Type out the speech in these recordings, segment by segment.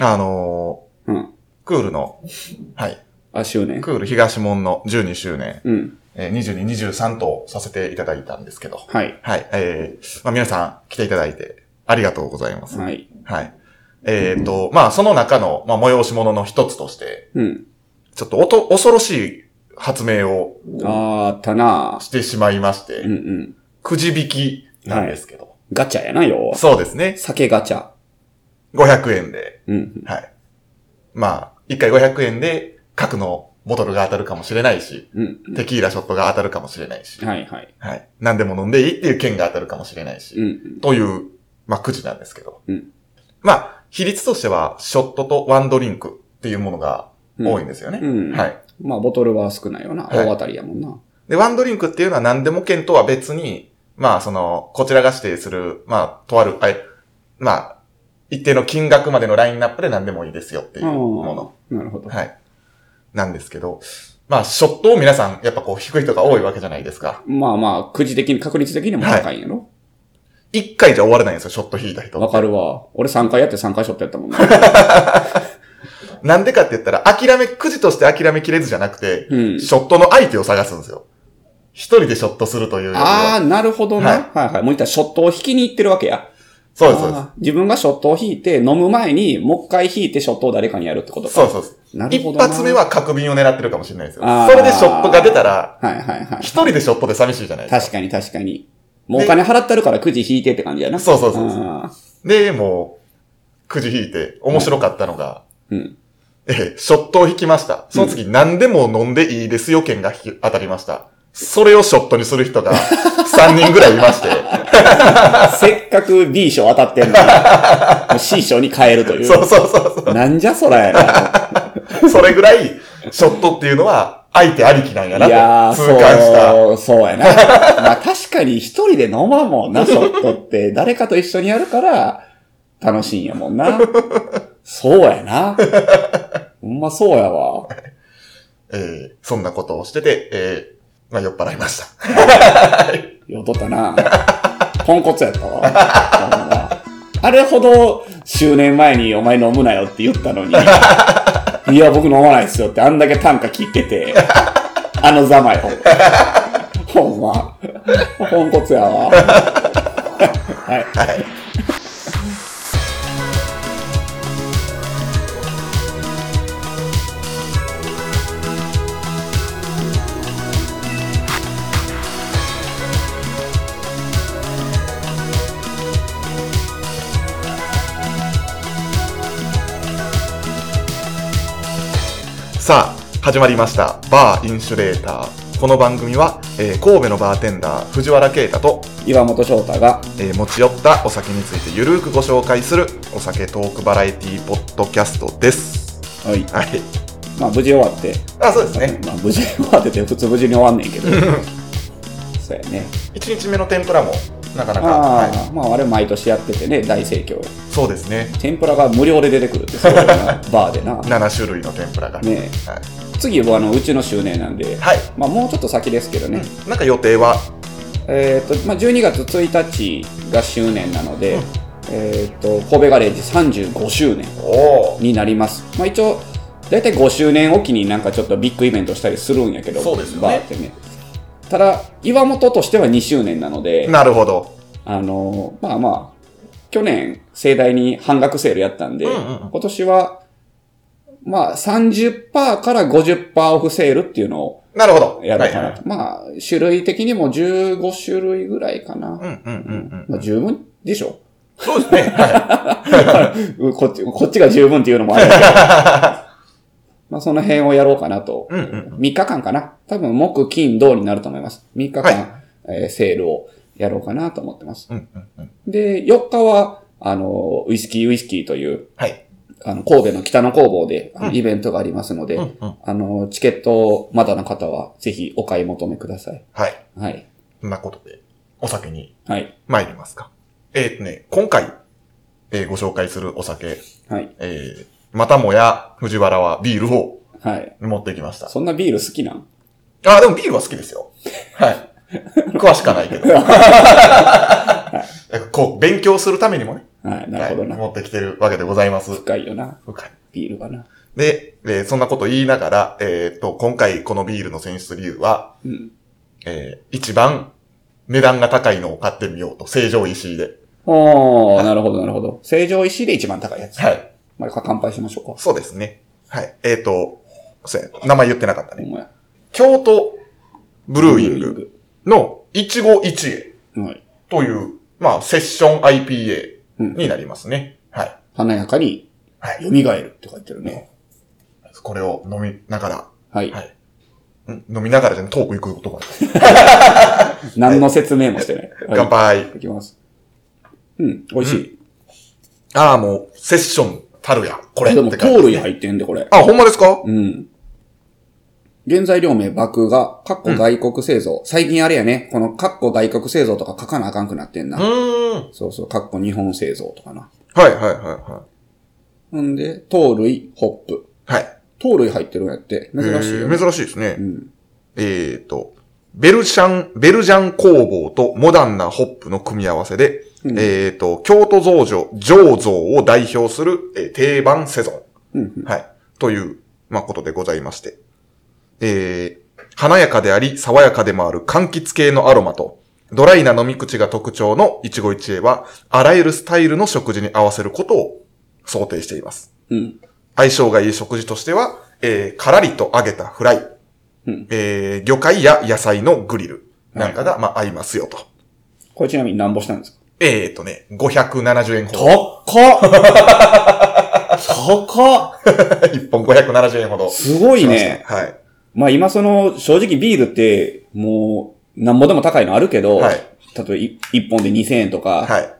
あのうん。ークールの、はい、あ、周年。クール東門の12周年、うん。えー22、23とさせていただいたんですけど、はい。はい、えー、まあ皆さん来ていただいてありがとうございます。はい。はい。えっ、と、まあその中の、まあ催し物の一つとして、うん。ちょっとおと恐ろしい発明をあーあったなしてしまいまして、うんうん。くじ引きなんですけど、ガチャやな、よ。そうですね。酒ガチャ。500円で、うん。はい。まあ、1回500円で、角のボトルが当たるかもしれないし、うん。テキーラショットが当たるかもしれないし、はいはい。はい。何でも飲んでいいっていう券が当たるかもしれないし、うん。という、まあ、くじなんですけど。うんまあ、比率としては、ショットとワンドリンクっていうものが多いんですよね。うんはい。まあ、ボトルは少ないよな。はい大当たりやもんな。で、ワンドリンクっていうのは何でも券とは別に、まあ、その、こちらが指定する、まあ、とある、あえまあ、一定の金額までのラインナップで何でもいいですよっていうもの。なるほど。はい。なんですけど、まあ、ショットを皆さん、やっぱこう、低い人が多いわけじゃないですか。まあまあ、くじ的に、確率的にも高いんやろ一回じゃ終わらないんですよ、ショット引いた人。わかるわ。俺3回やって3回ショットやったもんな。なんでかって言ったら、諦め、くじとして諦めきれずじゃなくて、うん。ショットの相手を探すんですよ。一人でショットするというあは。あ、なるほどな。はいはい、はいもう言ったらショットを引きに行ってるわけや。そうです、そうです。自分がショットを引いて、飲む前に、もう一回引いてショットを誰かにやるってことか。そうそうです。一なるほどな。発目は角瓶を狙ってるかもしれないですよ。それでショットが出たら、はいはいはい。一人でショットで寂しいじゃないですか。確かに確かに。もうお金払ってるからくじ引いてって感じやな。そうそうそうそうあで、もう、くじ引いて、面白かったのが、ーうん。ええ、ショットを引きました。その次、何でも飲んでいいですよ券が当たりました。それをショットにする人が3人ぐらいいまして、せっかく B 賞当たってんのに、もう C 賞に変えるという。そうそうそうそなんじゃそらやな。う。それぐらい、ショットっていうのは、相手ありきなんやいやー、なと、痛感した。そう、そうやな。まあ確かに一人で飲まんもんな、ショットって。誰かと一緒にやるから、楽しいんやもんな。そうやな。ほんまそうやわ。えーそんなことをしてて、えーまあ、酔っ払いました。よとったな。ポンコツやったわ。あれほど、周年前にお前飲むなよって言ったのに、いや、僕飲まないですよってあんだけ短歌切ってて、あのざまよ。ほんま。ポンコツやわ。はい。はい。さあ、始まりました。バーインシュレーター。この番組は、えー神戸のバーテンダー、藤原啓太と、岩本翔太が、えー持ち寄ったお酒についてゆるーくご紹介するお酒トークバラエティポッドキャストです。はい。はい。まあ無事終わって、あ、そうですね。まあ無事終わってて普通無事に終わんねんけど。そうやね。1日目の天ぷらも、なかなか、ああ、はい、まああれ毎年やっててね、大盛況。そうですね。天ぷらが無料で出てくるってそうなバーでな。7種類の天ぷらが。ねはい。次はあのうちの周年なんで、はい。まあもうちょっと先ですけどね。なんか予定は、えっ、と、まあ12月1日が周年なので、うんえっ、と、神戸ガレージ35周年になります。まあ一応、だいたい5周年おきになんかちょっとビッグイベントしたりするんやけど、そうですよねバーってね。ただ、岩本としては2周年なので、なるほど。あのまあまあ、去年盛大に半額セールやったんで、うんうんうん今年は、まあ30%から50%オフセールっていうのをなるほど。やろうかなと。はいはいまあ、種類的にも15種類ぐらいかな。うんうんうんうん。まあ十分でしょそうですね。はう こっち、こっちが十分っていうのもあるけど。まあその辺をやろうかなと。い。うんうん。3日間かな。多分木、金、土になると思います。3日間、はいえーセールをやろうかなと思ってます。うんうんうん。で、4日は、あの、ウイスキーウイスキーという、はい。あの、神戸の北の工房で、あのうんイベントがありますので、うんうん。あの、チケットをまだの方は、ぜひお買い求めください。はい。はい。そんなことで、お酒にはい。参りますか。えーっとね、今回、えーご紹介するお酒、はい。えー、またもや藤原はビールをはい。持ってきました。そんなビール好きなん？あー、でもビールは好きですよ。はい。詳しかないけど。こう、勉強するためにもね、はい、なるほどな。はい持ってきてるわけでございます。深いよな。深いビールがな。で、えーそんなこと言いながら、えっ、と、今回このビールの選出理由は、うん。えー一番値段が高いのを買ってみようと、成城石井で。おー、なるほど、なるほど。成城石井で一番高いやつ。はい。まあ、乾杯しましょうか。そうですね。はい。えっ、と、そうや名前言ってなかったね。京都ブルーイングの一期一会はい。という、まあ、セッション IPA になりますね。はい。華やかにはい。蘇るって書いてるね。これを飲みながら、はい。はいん？飲みながらじゃトーク行くことが 何の説明もしてない。乾杯。いきます。うん、美味しい。ああ、もう、セッションたるや。これでも、糖類入ってんで、これ。あ、ほんまですか？うん。原材料名、麦芽、カッコ外国製造。最近あれやね、このカッコ外国製造とか書かなあかんくなってんな。うーん。そうそう、カッコ日本製造とかな。はいはいはいはほんで、糖類、ホップ。い。はい。糖類入ってるんやって、珍しいよ、えー珍しいですね。うん。えっ、と、ベルシャン、ベルジャン工房とモダンなホップの組み合わせで、うんえっ、と、京都造醸、醸造を代表する、えー定番セゾン。うんうん。はい。という、まあ、ことでございまして。えー、華やかであり、爽やかでもある柑橘系のアロマと、ドライな飲み口が特徴の一期一会は、あらゆるスタイルの食事に合わせることを想定しています。うん。相性がいい食事としては、えー、からりと揚げたフライ、うんえー、魚介や野菜のグリルなんかが、まあ、合いますよと。これちなみに何ぼしたんですか？えーとね、570円ほど。高っ高っ 1本570円ほど。すごいね。はい。まあ今その、正直ビールって、もう、なんぼでも高いのあるけど、はい。例えばい1本で2000円とか、はい。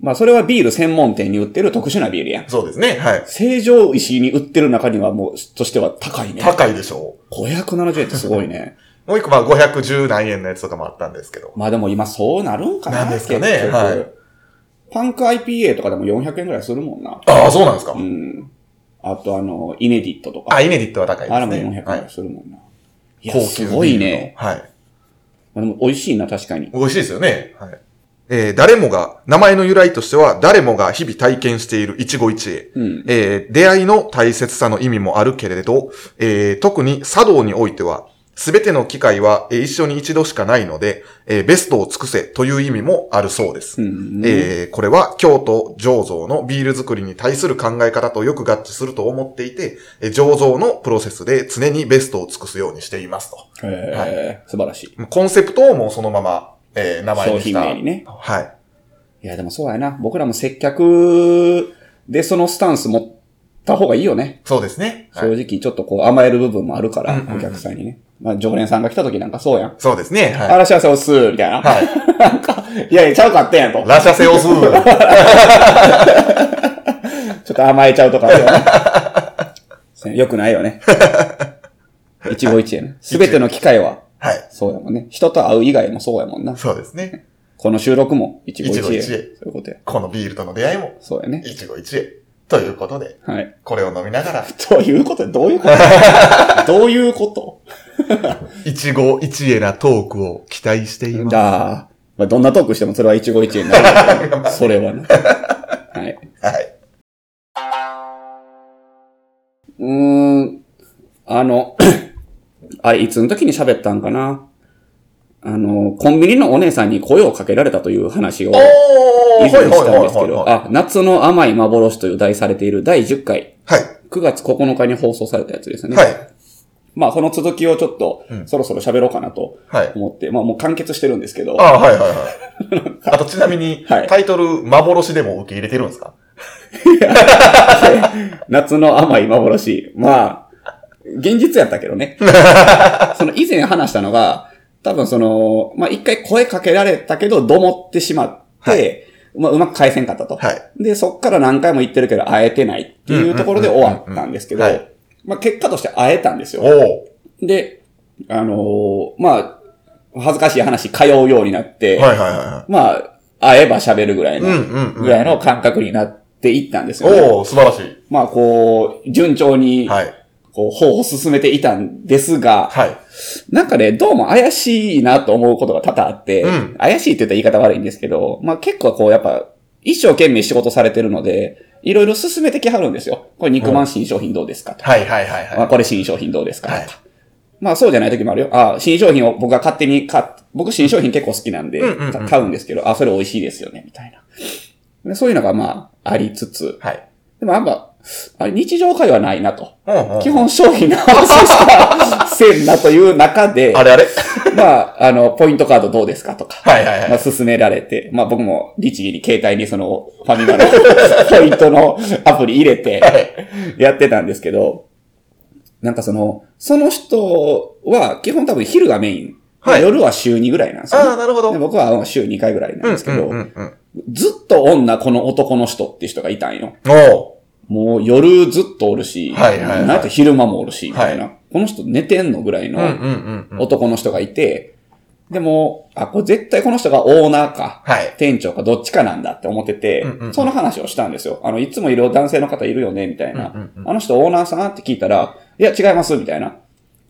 まあそれはビール専門店に売ってる特殊なビールやん。そうですね。はい。成城石井に売ってる中にはもう、としては高いね。高いでしょ570円ってすごいね。う。もう一個、まあ、510何円のやつとかもあったんですけど。まあでも今そうなるんかななんですかねはいパンク IPA とかでも400円ぐらいするもんな。ああ、そうなんですか。うん。あとあの、イネディットとか。あ、イネディットは高いですね。あれも400円らい。するもんな。いや、高級すごいね。はい。まあでも美味しいな、確かに。美味しいですよね。はい。えー誰もが、名前の由来としては、誰もが日々体験している一期一会。うん。えー出会いの大切さの意味もあるけれど、えー特に茶道においては、すべての機会は、えー一生に一度しかないので、えーベストを尽くせという意味もあるそうです。うん。えーこれは京都醸造のビール作りに対する考え方とよく合致すると思っていて、えー醸造のプロセスで常にベストを尽くすようにしていますと。へー素晴らしい。コンセプトをもうそのまま、えー名前にした。商品名にねはい。いや、でもそうやな。僕らも接客でそのスタンス持った方がいいよね。そうですね。はい正直ちょっとこう甘える部分もあるから、うんうんうんお客さんにね。まあ常連さんが来た時なんかそうやん。そうですね。はい。あらしゃせおっすみたいな。はい。なんか、いやいや、ちゃうかったんやと。ラシャセオスー。ちょっと甘えちゃうとかね よくないよね。一期一会ね。すべての機会は、はい。そうやもんね。人と会う以外もそうやもんな。そうですね。この収録も一期一会。一期一会そういうことや。このビールとの出会いも、そうやね。一期一会。ということで、はい。これを飲みながら、ということどういうこと？どういうこと？一期一会なトークを期待しています。あ、まあ、どんなトークしてもそれは一期一会になる。それはね。はい。はい。うーん、あの、あれ、いつの時に喋ったんかな？あの、コンビニのお姉さんに声をかけられたという話を以前したんですけど、はいはいはいはい。あ、夏の甘い幻という題されている第10回、はい。9月9日に放送されたやつですね。はい。まあ、その続きをちょっと、うんそろそろ喋ろうかなとはい。思って、まあ、もう完結してるんですけど、ああ、はいはいはい。あとちなみに、はいタイトル、幻でも受け入れてるんですか？夏の甘い幻。まあ、現実やったけどね。その以前話したのが、多分その、まあ一回声かけられたけど、どもってしまって、はいまあうまく返せんかったと。はい。で、そっから何回も言ってるけど、会えてないっていうところで終わったんですけどまあ結果として会えたんですよ。で、あのーまあ、恥ずかしい話通うようになって、はいはいはまあ、会えば喋るぐらいの。ぐらいの感覚になっていったんですよね。おー、素晴らしい。まあ、こう、順調に、はい。こう、方を進めていたんですが、はい。なんかね、どうも怪しいなと思うことが多々あって、うん怪しいって言ったら言い方悪いんですけど、まあ結構こう、やっぱ、一生懸命仕事されてるので、いろいろ進めてきはるんですよ。これ肉まん新商品どうですかとか。はいはいはいまあ、はこれ新商品どうですかとか。はいまあそうじゃない時もあるよ。あ新商品を僕が勝手に買っ、僕新商品結構好きなんで、買うんですけど、あ、それ美味しいですよね、みたいな。でそういうのがまあ、ありつつい。、はい。でもやっぱ、あれ日常会話ないなと。うんうん基本商品の話しかせんなという中で、あれあれ？まあ、あの、ポイントカードどうですかとか、はいはいはいまあ、進められて、まあ僕も律儀に携帯にその、ファミマの ポイントのアプリ入れて、やってたんですけど、なんかその、その人は基本多分昼がメイン。はい夜は週2ぐらいなんですよ、ああ、なるほど。で僕は週2回ぐらいなんですけど、ずっと女この男の人って人がいたんよ。うん。おもう夜ずっとおるし、はいはいはいなんか昼間もおるし、みたいな。はこの人寝てんのぐらいのうんうんうんうん。男の人がいて、でも、あ、これ絶対この人がオーナーか、はい。店長かどっちかなんだって思ってて、うんうんうんその話をしたんですよ。あの、いつもいる男性の方いるよね、みたいな。うんうんあの人オーナーさんって聞いたら、いや、違います、みたいな。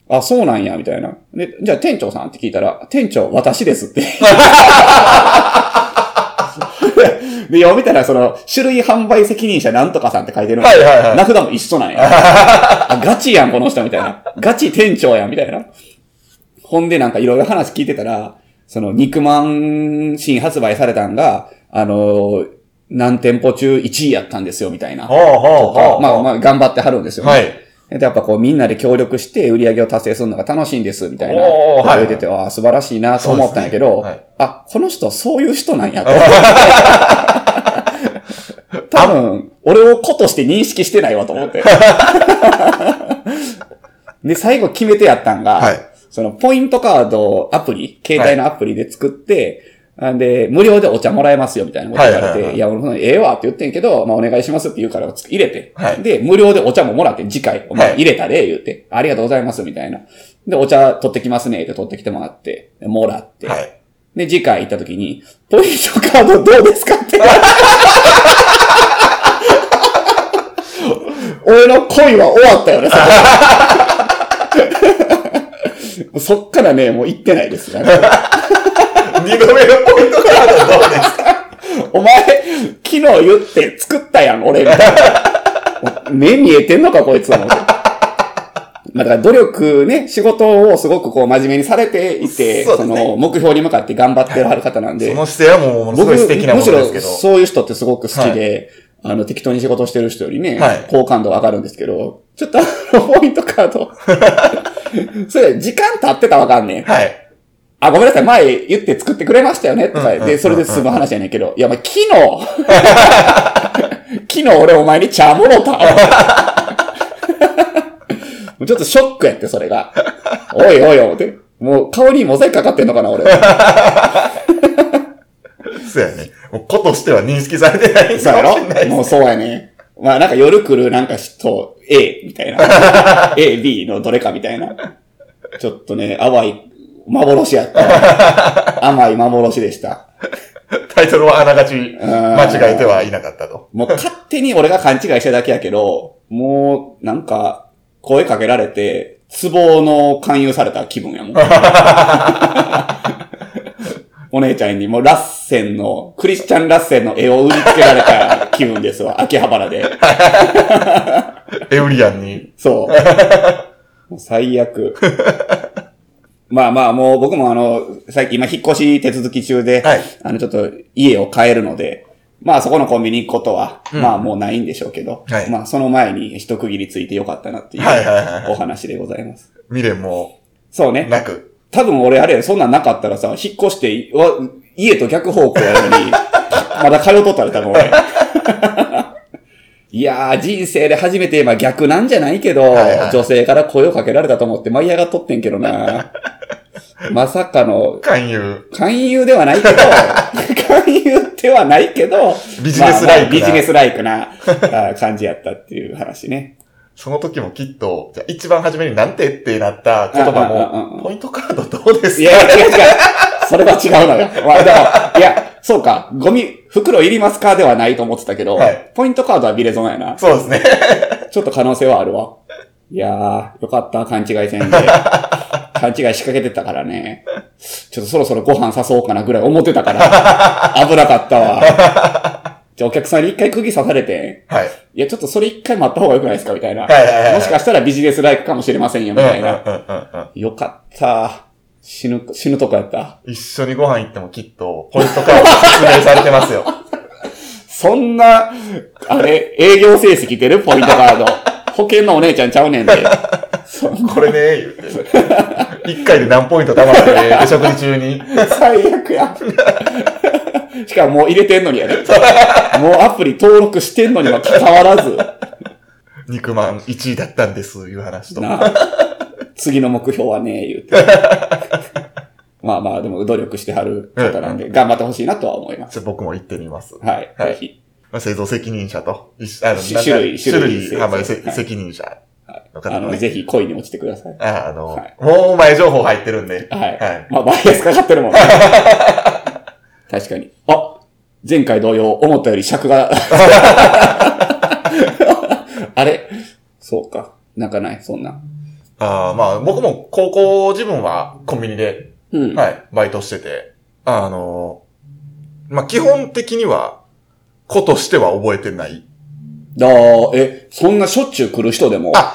あ、そうなんや、みたいな。で、じゃあ店長さんって聞いたら、店長、私ですって。で、読みたら、その、種類販売責任者なんとかさんって書いてるんですよはいはいはい名札も一緒なんや。あ、ガチやん、この人、みたいな。ガチ店長やん、みたいな。ほんで、なんかいろいろ話聞いてたら、その、肉まん新発売されたんが、あの何店舗中1位やったんですよ、みたいな。ほうほうほう。まあまあ、頑張ってはるんですよ、ね。はい。で、やっぱこう、みんなで協力して売り上げを達成するのが楽しいんです、みたいな。はい言ってて、ああ、素晴らしいなと思ったんやけど、そうですねあ、この人そういう人なんやと。多分、俺を子として認識してないわと思って。で、最後決めてやったんが、はいそのポイントカードアプリ、携帯のアプリで作って、んで、無料でお茶もらえますよみたいなこと言われて、はいいはいはいや、俺ええわって言ってんけど、まあお願いしますって言うから入れて、はいで、無料でお茶ももらって、次回、お前はい入れたで、言って、ありがとうございますみたいな。で、お茶取ってきますねって取ってきてもらって、でもらって、はい。で、次回行った時に、ポイントカードどうですかって。俺の恋は終わったよね、それそっからね、もう行ってないです。なんか二度目のポイントカードどうですか？お前、昨日言って作ったやん、俺、みたいな。目見えてんのか、こいつは。まあ、だから努力ね、仕事をすごくこう真面目にされていて、そねの、目標に向かって頑張ってるはる方なんで、その姿勢はもう、すごい素敵なものですけど。むしろそういう人ってすごく好きで、あの、適当に仕事してる人よりね、はい好感度が上がるんですけど、ちょっとあの、ポイントカード。それ、時間経ってたらわかんねん。はい。あ、ごめんなさい、前言って作ってくれましたよね、とか、で、それで済む話やねんけど、いや、まあ、昨日、昨日俺お前に茶もろたわ。もうちょっとショックやって、それが。おいおいおい。もう顔にモザイクかかってんのかな、俺。そうやね。もう子としては認識されてないそうやろ？もうそうやね。まあなんか夜来るなんか人、A みたいな。A、B のどれかみたいな。ちょっとね、淡い幻やった。甘い幻でした。タイトルはあながちん間違えてはいなかったと。もう勝手に俺が勘違いしただけやけど、もうなんか声かけられて、壺の勧誘された気分やもん。お姉ちゃんにもうラッセンの、クリスチャン・ラッセンの絵を売りつけられた気分ですわ。秋葉原で。エウリアンに。そう。もう最悪。まあまあ、もう僕もあの、最近今引っ越し手続き中で、はいあのちょっと家を変えるので、まあそこのコンビニ行くことは、うんまあもうないんでしょうけど、はいまあその前に一区切りついてよかったなっていうお話でございます。未練もそうね。なく。多分俺あれ、そんなんなかったらさ、引っ越して、わ家と逆方向やのに、まだ通っとったら多分俺。いやー、人生で初めて、まあ逆なんじゃないけど、はいはい女性から声をかけられたと思って舞い上がっとってんけどな。まさかの、勧誘。勧誘ではないけど、勧誘ではないけど、ビジネスライクなまあまあビジネスライクなあ感じやったっていう話ね。その時もきっと、じゃあ一番初めになんてってなった言葉も、ポイントカードどうですか？いや、違う違う。それは違うのよ。まあ、でも、いや、そうか。ゴミ、袋いりますかではないと思ってたけど、はいポイントカードはビレゾンやな。そうですね。ちょっと可能性はあるわ。いやー、よかった、勘違いせんで。勘違い仕掛けてたからね。ちょっとそろそろご飯誘おうかなぐらい思ってたから。危なかったわ。じゃあお客さんに一回釘刺されて、はい。いや、ちょっとそれ一回待った方が良くないですかみたいな。はいはいはいはいもしかしたらビジネスライクかもしれませんよ、みたいな。うんうんうんうんよかった。死ぬ、死ぬとこやった。一緒にご飯行ってもきっと、ポイントカード説明されてますよ。そんな、あれ、営業成績出る？ポイントカード。保険のお姉ちゃんちゃうねんで。そこれね、言って。一回で何ポイント貯まってね、で食事中に。最悪や。しかももう入れてんのにやね。もうアプリ登録してんのには関わらず。肉まん1位だったんです、いう話と。な次の目標はね、言うて。まあまあ、でも努力してはる方なんで、頑張ってほしいなとは思います。僕も行ってみます。はい。はいぜひ。まあ製造責任者と、あの種類種類販売せはい責任者の方あの。ぜひ恋に落ちてください。ああの、はいもう前情報入ってるんで。はい。はい。まあ、バイアスかかってるもんね。確かに。あ前回同様、思ったより尺が。あれ？そうか。なんかない、そんな。ああ、まあ僕も高校自分はコンビニで、うん。はい、バイトしてて、あの、まあ基本的には、子としては覚えてない。ああ、え、そんなしょっちゅう来る人でも？あ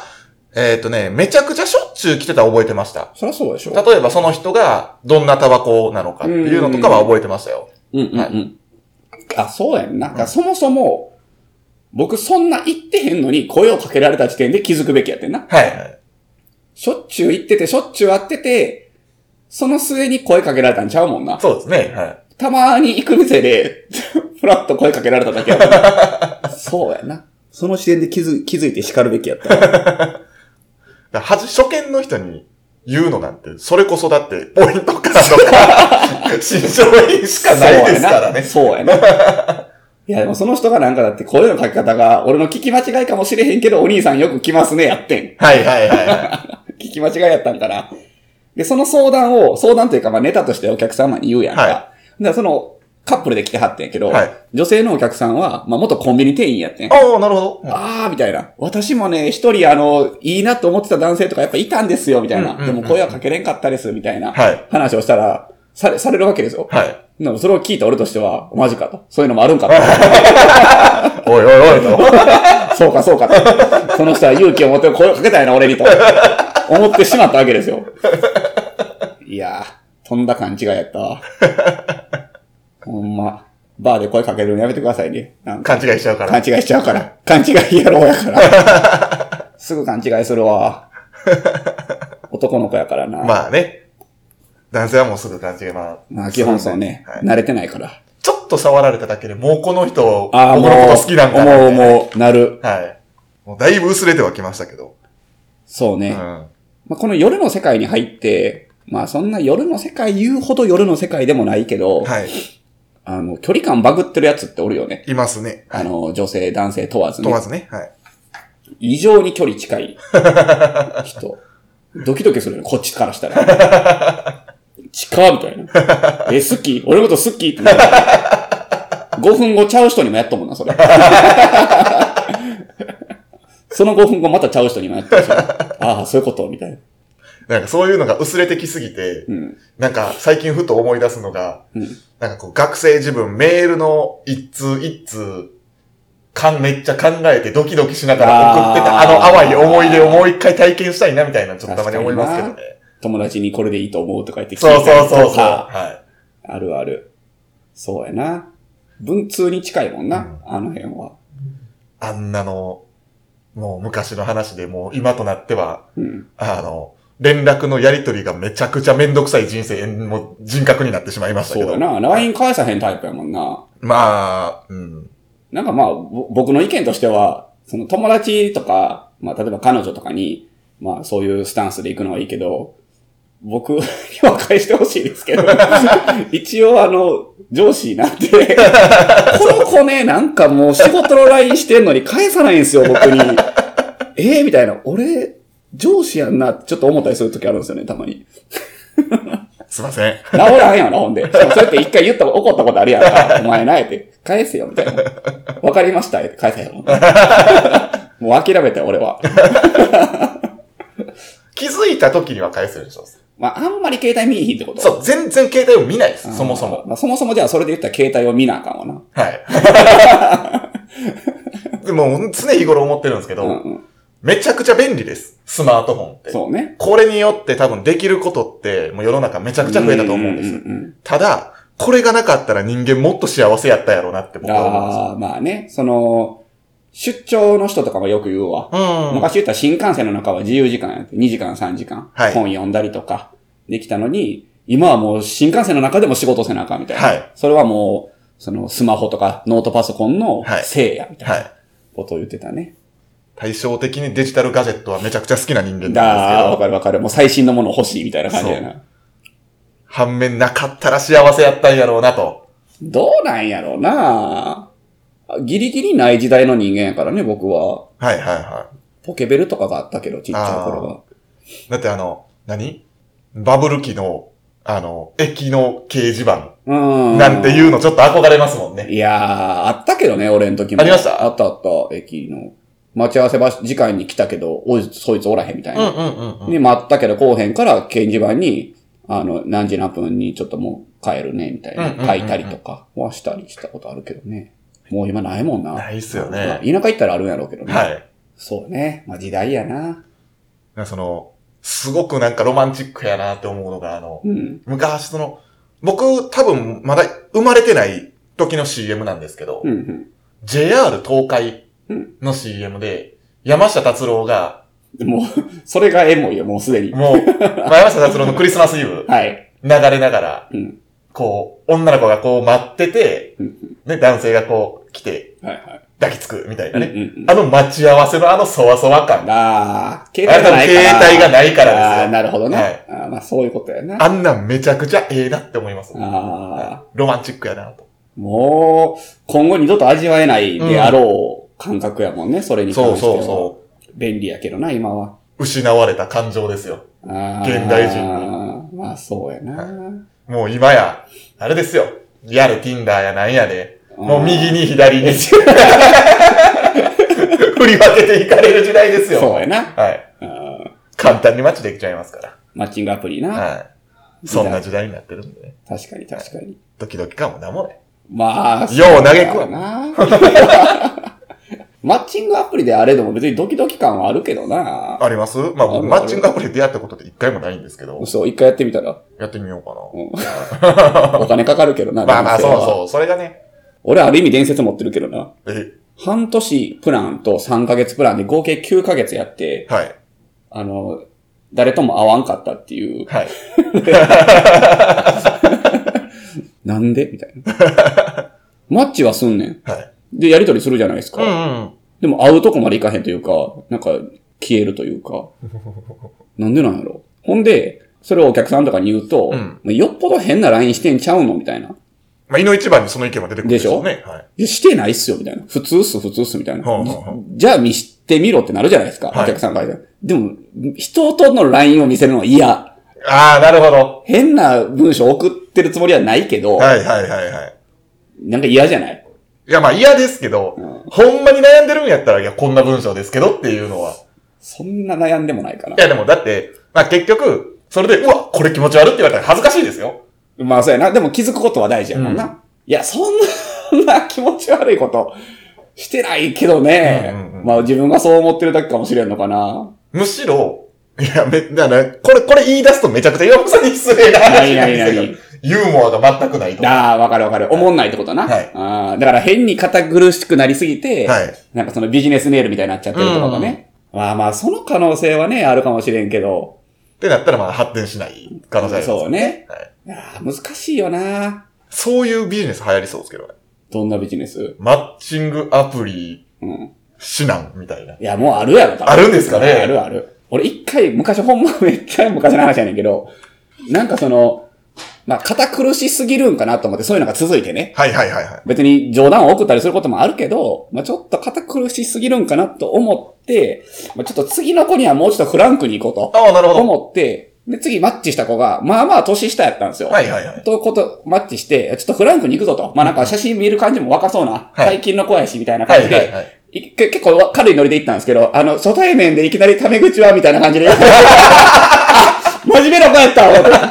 えっ、とね、めちゃくちゃしょっちゅう来てたら覚えてました。そりゃそうでしょ。例えばその人がどんなタバコなのかっていうのとかは覚えてましたよ。うんうんうん。はあ、そうやんな。だからそもそも、僕そんな言ってへんのに声をかけられた時点で気づくべきやってんな。はいはい。しょっちゅう言ってて、しょっちゅう会ってて、その末に声かけられたんちゃうもんな。そうですね。はい。たまに行く店で、ふらっと声かけられただけやもん そうやな。その時点で気づ気づいて叱るべきやった。だはじ、初見の人に言うのなんて、それこそだって、ポイントカードか、新商品しかないですからね。そうやな。そうやな。いや、でもその人がなんかだって声のかけ方が、俺の聞き間違いかもしれへんけど、お兄さんよく来ますね、やってん。はいはいはいは 聞き間違いやったんかな。で、その相談を、相談というか、まあネタとしてお客様に言うやんか。はだからその、カップルで来てはってんやけど、はい女性のお客さんは、まあ元コンビニ店員やってんい。。ああ、なるほど。あー、みたいな。私もね、一人あの、いいなと思ってた男性とかやっぱいたんですよ、みたいな。うんうんうんでも声はかけれんかったです、みたいなはい。話をしたら、され、されるわけですよ。はい。でもそれを聞いた俺としては、マジかと。そういうのもあるんかと。おいおいおいと。そうかそうかと。その人は勇気を持って声をかけたやな、俺にと。思ってしまったわけですよ。いやー、とんだ勘違いやったわ。ほんま、バーで声かけるのやめてくださいね。なんか勘違いしちゃうから。勘違いしちゃうから。勘違いやろうやから。すぐ勘違いするわ。男の子やからな。まあ、まあね。男性はもうすぐ勘違い。まあ、基本そうね、はい慣れてないから。ちょっと触られただけでもうこの人、ああ、もう、僕のこと好きなんだな思うみたいな思う、なる。はい。もうだいぶ薄れてはきましたけど。そうね。うん。まあ、この夜の世界に入って、まあそんな夜の世界言うほど夜の世界でもないけど、はい。あの、距離感バグってるやつっておるよね。いますね。あの、女性、男性問わずね。問わずね。はい。異常に距離近い人。ドキドキするよね、こっちからしたら。近みたいな。え、好き俺のこと好きってなる。5分後ちゃう人にもやっともんな、それ。その5分後またちゃう人にもやってるし。ああ、そういうこと？みたいな。なんかそういうのが薄れてきすぎて、うん。なんか最近ふと思い出すのが、うん。なんかこう学生自分メールの一通一通、かん、めっちゃ考えてドキドキしながら送ってたあの淡い思い出をもう一回体験したいなみたいなちょっとたまに思いますけどね。友達にこれでいいと思うとか言って聞いそうたりとそうそうそう。かはあるある。そうやな。文通に近いもんな、うんあの辺は。い。あんなの、もう昔の話でもう今となっては、うん。あの、連絡のやりとりがめちゃくちゃめんどくさい人生、もう人格になってしまいましたけど。そうやな。LINE 返さへんタイプやもんな。まあ、うん。なんかまあ、ぼ僕の意見としては、その友達とか、まあ例えば彼女とかに、まあそういうスタンスで行くのはいいけど、僕には返してほしいですけど、一応あの、上司になって、この子ね、なんかもう仕事の LINE してんのに返さないんですよ、僕に。ええみたいな。俺、上司やんなってちょっと思ったりするときあるんですよね、たまに。すいません。治らんよな、ほんで。しかもそうやって一回言った、怒ったことあるやんか。お前な、って。返せよ、みたいな。わかりました、って返せよ。もう諦めて、俺は。気づいた時には返すようにします。まあ、あんまり携帯見えひんってこと？そう、全然携帯を見ないです、そもそも。まあ、そもそもじゃあそれで言ったら携帯を見なあかんわな。はい。でも、常日頃思ってるんですけど、うんうん。めちゃくちゃ便利です。スマートフォンって。そうね。これによって多分できることって、もう世の中めちゃくちゃ増えたと思うんです。んんただ、これがなかったら人間もっと幸せやったやろうなってうん僕は思うんですよ。ああ、まあね、その、出張の人とかもよく言うわ。うん。昔言ったら新幹線の中は自由時間やって、2時間3時間、はい本読んだりとかできたのに、今はもう新幹線の中でも仕事せなあかんみたいな。はいそれはもう、そのスマホとかノートパソコンのはいせいや、みたいは。ないことを言ってたね。対照的にデジタルガジェットはめちゃくちゃ好きな人間だなんですけど、わかるわかる。もう最新のもの欲しいみたいな感じやな。反面なかったら幸せやったんやろうなと。どうなんやろうなギリギリない時代の人間やからね、僕は。はいはいはポケベルとかがあったけど、ちっちゃい頃は。い。だってあの、何？バブル期の、あの、駅の掲示板うん。なんていうのちょっと憧れますもんね。いやー、あったけどね、俺の時も。ありました？あったあった、駅の。待ち合わせ場所時間に来たけど、おい、そいつおらへんみたいな。うんうんうん。で、待ったけど来おへんから、掲示板に、あの、何時何分にちょっともう帰るね、みたいうんうんうんうんな。書いたりとかはしたりしたことあるけどね。もう今ないもんな。ないっすよねまあ田舎行ったらあるんやろうけどね。はい。そうね。まあ時代やな。なその、すごくなんかロマンチックやなって思うのが、あの、うん。昔その、僕多分まだ生まれてない時の CM なんですけど、うんうん。JR 東海うんの CM で、山下達郎が、でもう、それがエモいよ、もうすでに。もう、まあ山下達郎のクリスマスイブ はい。流れながら、うん。こう、女の子がこう待ってて、うんね、男性がこう来てはいはい。抱きつくみたいなね。うんうんうんあの待ち合わせのあのそわそわ感。ああ、携帯がないから。携帯がないからですよああ、なるほどね。はいあーまあそういうことやな。ああんなんめちゃくちゃええなって思います。あロマンチックやなと。ー、もう、今後二度と味わえないであろう感覚やもんね、それに関そうしては。そうそ便利やけどな、今は。う。失われた感情ですよ。現代人まあそうやな。もう今や、あれですよ。やる Tinder やなんやで。もううん右に左に。振り分けていかれる時代ですよ。そうやな。はい。簡単にマッチできちゃいますかマッチングアプリな。ら。はい。そんな時代になってるんでね。確かに確かに。ドキドキ感もなんもね。まあ、よう嘆くわな。マッチングアプリであれでも別にドキドキ感はあるけどな。あります？まあ僕、マッチングアプリで出会ったことって一回もないんですけど、そう、一回やってみたら？やってみようかうん お金かかるけどな。な。まあまあ、そうそう。それがね、俺ある意味伝説持ってるけどな。え、半年プランと3ヶ月プランで合計9ヶ月やって、はい。あの、誰とも会わんかったっていう。はい。なんで？みたいな。マッチはすんねん。はい。で、やりとりするじゃないですか。うんうん。でも会うとこまで行かへんというか、なんか消えるというか。なんでなんやろほんで、それをお客さんとかに言うと、うんまあよっぽど変な LINE してんちゃうの？みたいな。まあ、胃の一番にその意見も出てくるんですよね。はい。してないっすよ、みたいな。普通っす、普通っす、みたいな。ほうほうほうじゃあ見してみろってなるじゃないですか、はいお客さんから。でも、人との LINE を見せるのは嫌。ああ、なるほど。変な文章送ってるつもりはないけど、はいはいはいはい。なんか嫌じゃない？いや、まあ嫌ですけど、うんほんまに悩んでるんやったら、いや、こんな文章ですけどっていうのは。そんな悩んでもないかな。いや、でもだって、まあ結局、それで、うわ、これ気持ち悪って言われたら恥ずかしいですよ。まあそうやな。でも気づくことは大事やもんな。ういや、そんな気持ち悪いことしてないけどね。うんうんうんまあ自分がそう思ってるだけかもしれんのかな。むしろ、いや、め、だから、これ、これ言い出すとめちゃくちゃ岩本さんに失礼な話なんです何けど、ユーモアが全くないと。はああ、わかるわかる。思んないってことな。はいあーだから変に堅苦しくなりすぎて、い。なんかそのビジネスメールみたいになっちゃってるとね。まあまあ、その可能性はね、あるかもしれんけど。ってなったら、まあ発展しない可能性ありますそうね。はい。いやー難しいよな。そういうビジネス流行りそうですけどね。どんなビジネス？マッチングアプリうん。指南みたいな。いや、もうあるやろ、多分あるんですかねあるある。俺一回、昔ほんまめっちゃ昔の話やねんけど、なんかその、まあ、堅苦しすぎるんかなと思って、そういうのが続いてね。はいはいはいはい。別に冗談を送ったりすることもあるけど、まあ、ちょっと堅苦しすぎるんかなと思って、まあ、ちょっと次の子にはもうちょっとフランクに行こうとああ、なるほど。思って、で、次マッチした子が、まあまあ年下やったんですよ。はいはいはい。とことマッチして、ちょっとフランクに行くぞと。まあなんか写真見る感じも若そうな、はい最近の子やし、みたいな感じで、はいはいはい。結構軽いノリで行ったんですけど、あの、初対面でいきなりタメ口はみたいな感じで。あ真面目な子やった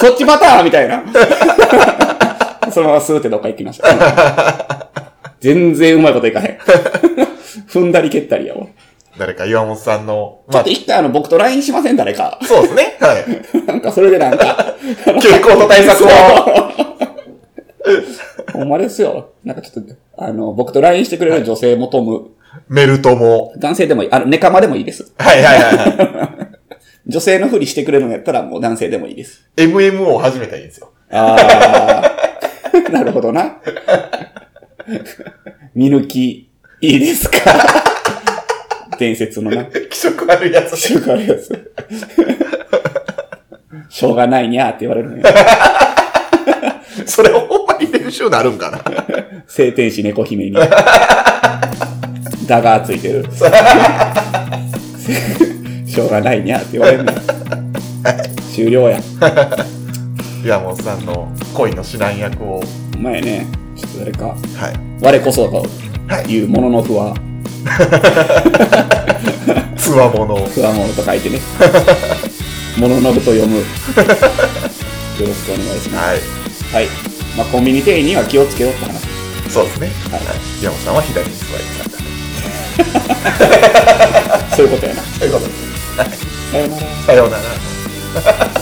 そっちパターンみたいな。そのままスーってどっか行きました。全然うまいこといかへん。踏んだり蹴ったりやわ。誰か岩本さんの、まあちょっと、一回あの、僕と LINE しません誰か。そうですね。はい。なんかそれでなんか。傾向と対策を。ほんまですよ。なんかちょっと、あの、僕と LINE してくれる女性求む。メルトも。男性でもいい。あの、ネカマでもいいです。はいはいはいはい。女性のふりしてくれるのやったらもう男性でもいいです。MMO を始めたらいいんですよ。ああ。なるほどな。見抜き、いいですか？伝説のな。気色悪いやつ。しょうがないやつ。しょうがないにゃーって言われるのよ。それほんまに練習なるんかな？聖天使猫姫に。ダガーついてる。しょうがないにゃーって言われるのよ。終了や。岩本さんの恋の指南役を。前ね、ちょっと誰か、はい。我こそとはい。いうもののふは、つわもの。ふわものと書いてね。もののふと読む。よろしくお願いします。はい。はい。まあ、コンビニ店員には気をつけろって話。そうですね。はいはい。岩本さんは左に座りました。そういうことやな。そういうことです。さようなら。